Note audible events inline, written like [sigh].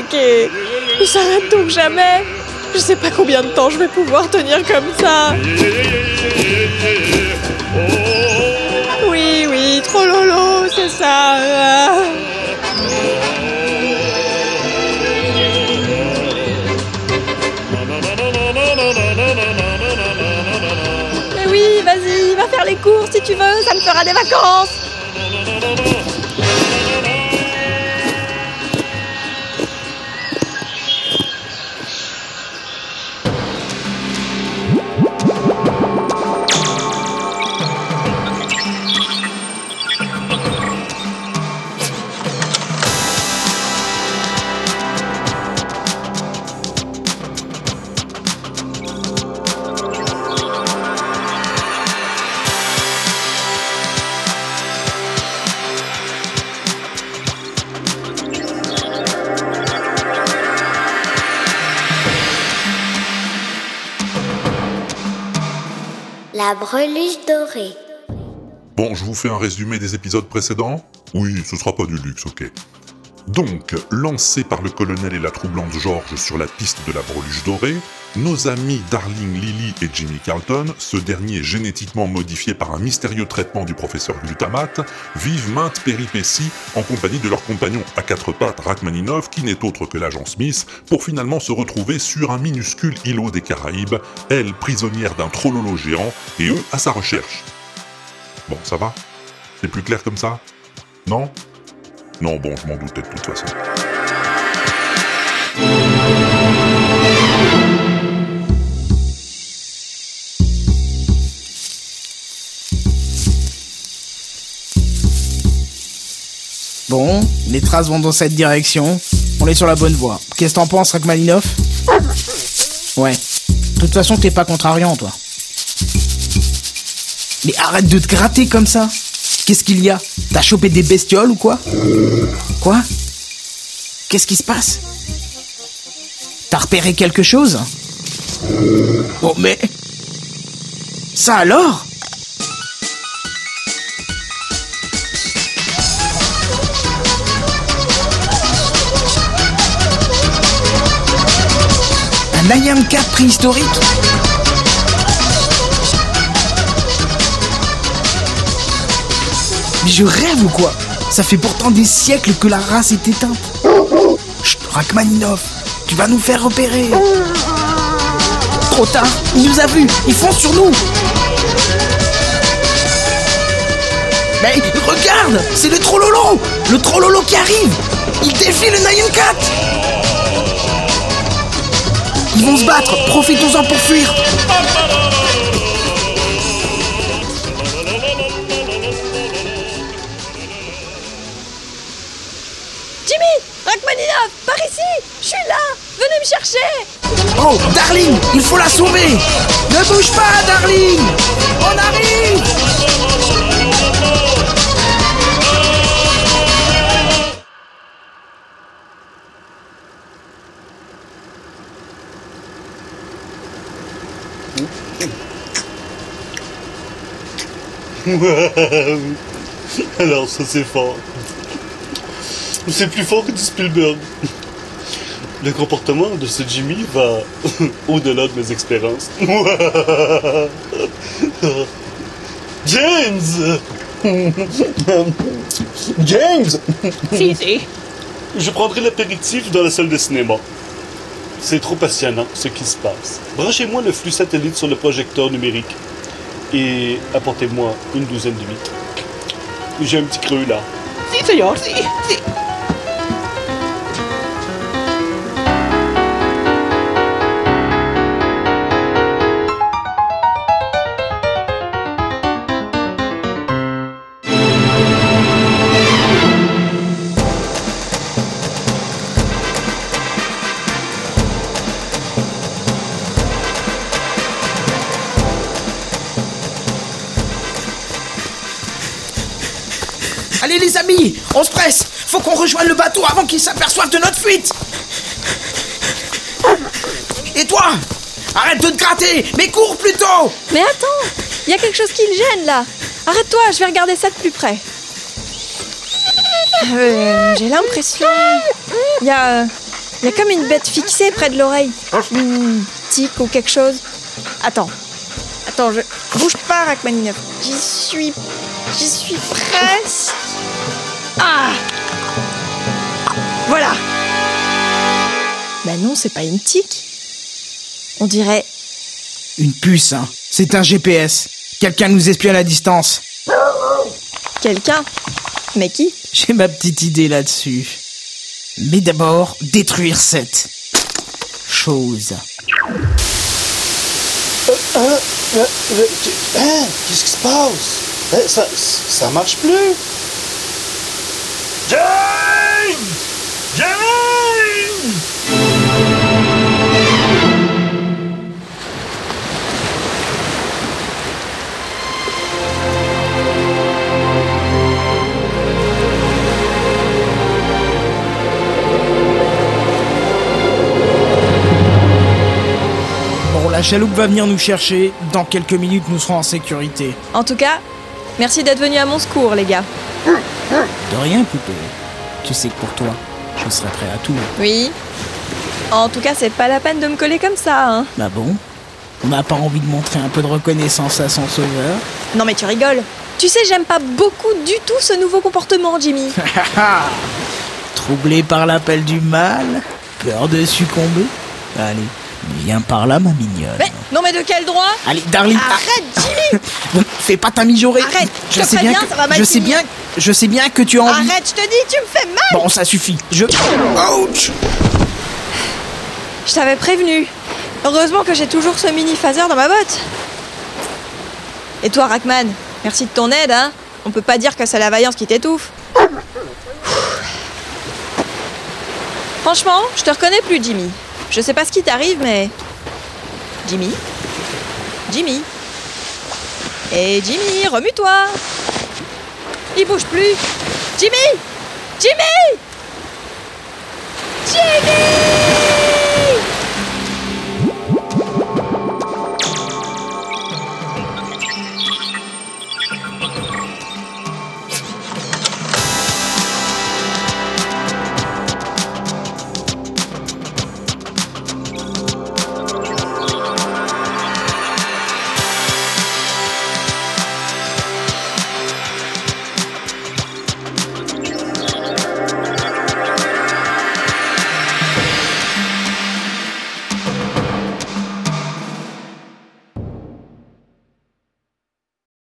craquer. Il s'arrête donc jamais. Je sais pas combien de temps je vais pouvoir tenir comme ça. Oui, oui, trop lolo, c'est ça. Mais oui, vas-y, va faire les courses si tu veux, ça me fera des vacances. La breluche dorée. Bon, je vous fais un résumé des épisodes précédents? Oui, ce sera pas du luxe, ok. Donc, lancés par le colonel et la troublante George sur la piste de la breluche dorée, nos amis Darling Lily et Jimmy Carlton, ce dernier génétiquement modifié par un mystérieux traitement du professeur Glutamate, vivent maintes péripéties en compagnie de leur compagnon à quatre pattes Rachmaninov, qui n'est autre que l'agent Smith, pour finalement se retrouver sur un minuscule îlot des Caraïbes, elle prisonnière d'un trollolo géant, et eux à sa recherche. Bon, ça va? C'est plus clair comme ça? Non? Non, bon, je m'en doutais de toute façon. Bon, les traces vont dans cette direction. On est sur la bonne voie. Qu'est-ce que t'en penses, Rachmaninoff? Ouais. De toute façon, t'es pas contrariant, toi. Mais arrête de te gratter comme ça. Qu'est-ce qu'il y a? T'as chopé des bestioles ou quoi? Quoi? Qu'est-ce qui se passe? T'as repéré quelque chose? Oh mais... Ça alors? Un Ayam 4 préhistorique? Mais je rêve ou quoi? Ça fait pourtant des siècles que la race est éteinte. Chut, tu vas nous faire repérer. Trop tard, il nous a vus, ils foncent sur nous. Mais regarde, c'est le Trollolo Le Trollolo qui arrive Il défie le Nyan Cat Ils vont se battre, profitons-en pour fuir par ici Je suis là. Venez me chercher. Oh, Darling, il faut la sauver. Ne bouge pas, Darling. On arrive. [laughs] Alors ça c'est fort. C'est plus fort que du Spielberg. Le comportement de ce Jimmy va [laughs] au-delà de mes expériences. [laughs] James [laughs] James Si, si. Je prendrai l'apéritif dans la salle de cinéma. C'est trop passionnant ce qui se passe. Branchez-moi le flux satellite sur le projecteur numérique et apportez-moi une douzaine d'huîtres. J'ai un petit creux là. Si, si. Allez les amis, on se presse Faut qu'on rejoigne le bateau avant qu'ils s'aperçoivent de notre fuite Et toi Arrête de te gratter, mais cours plutôt Mais attends, il y a quelque chose qui le gêne là. Arrête-toi, je vais regarder ça de plus près. Euh, J'ai l'impression. Il y a. Il y a comme une bête fixée près de l'oreille. Une tique ou quelque chose. Attends. Attends, je. Bouge pas, Rachmaninoff. J'y suis. J'y suis presque. Ah Voilà Bah non, c'est pas une tique. On dirait. Une puce, hein. C'est un GPS. Quelqu'un nous espionne à distance. quelqu'un. Mais qui J'ai ma petite idée là-dessus. Mais d'abord, détruire cette chose. Hein, euh, euh, hein, Qu'est-ce qui se passe? Hein, ça, ça marche plus Jane Jane Bon, la chaloupe va venir nous chercher. Dans quelques minutes, nous serons en sécurité. En tout cas, merci d'être venu à mon secours, les gars. De rien, poupée. Tu sais que pour toi, je serai prêt à tout. Oui. En tout cas, c'est pas la peine de me coller comme ça, hein. Bah bon On n'a pas envie de montrer un peu de reconnaissance à son sauveur Non mais tu rigoles. Tu sais, j'aime pas beaucoup du tout ce nouveau comportement, Jimmy. [laughs] Troublé par l'appel du mal Peur de succomber Allez, viens par là, ma mignonne. Mais non mais de quel droit? Allez, Darling Arrête, Jimmy Bon, [laughs] Fais pas ta mijaurée Arrête, je sais bien que, ça va mal je sais bien Je sais bien que tu as envie... Arrête, je te dis, tu me fais mal Bon, ça suffit. Je... Ouch Je t'avais prévenu. Heureusement que j'ai toujours ce mini phaser dans ma botte. Et toi, Rachman, merci de ton aide, hein On peut pas dire que c'est la vaillance qui t'étouffe. Franchement, je te reconnais plus, Jimmy. Je sais pas ce qui t'arrive, mais. Jimmy Jimmy Et Jimmy, remue-toi Il bouge plus. Jimmy! Jimmy! Jimmy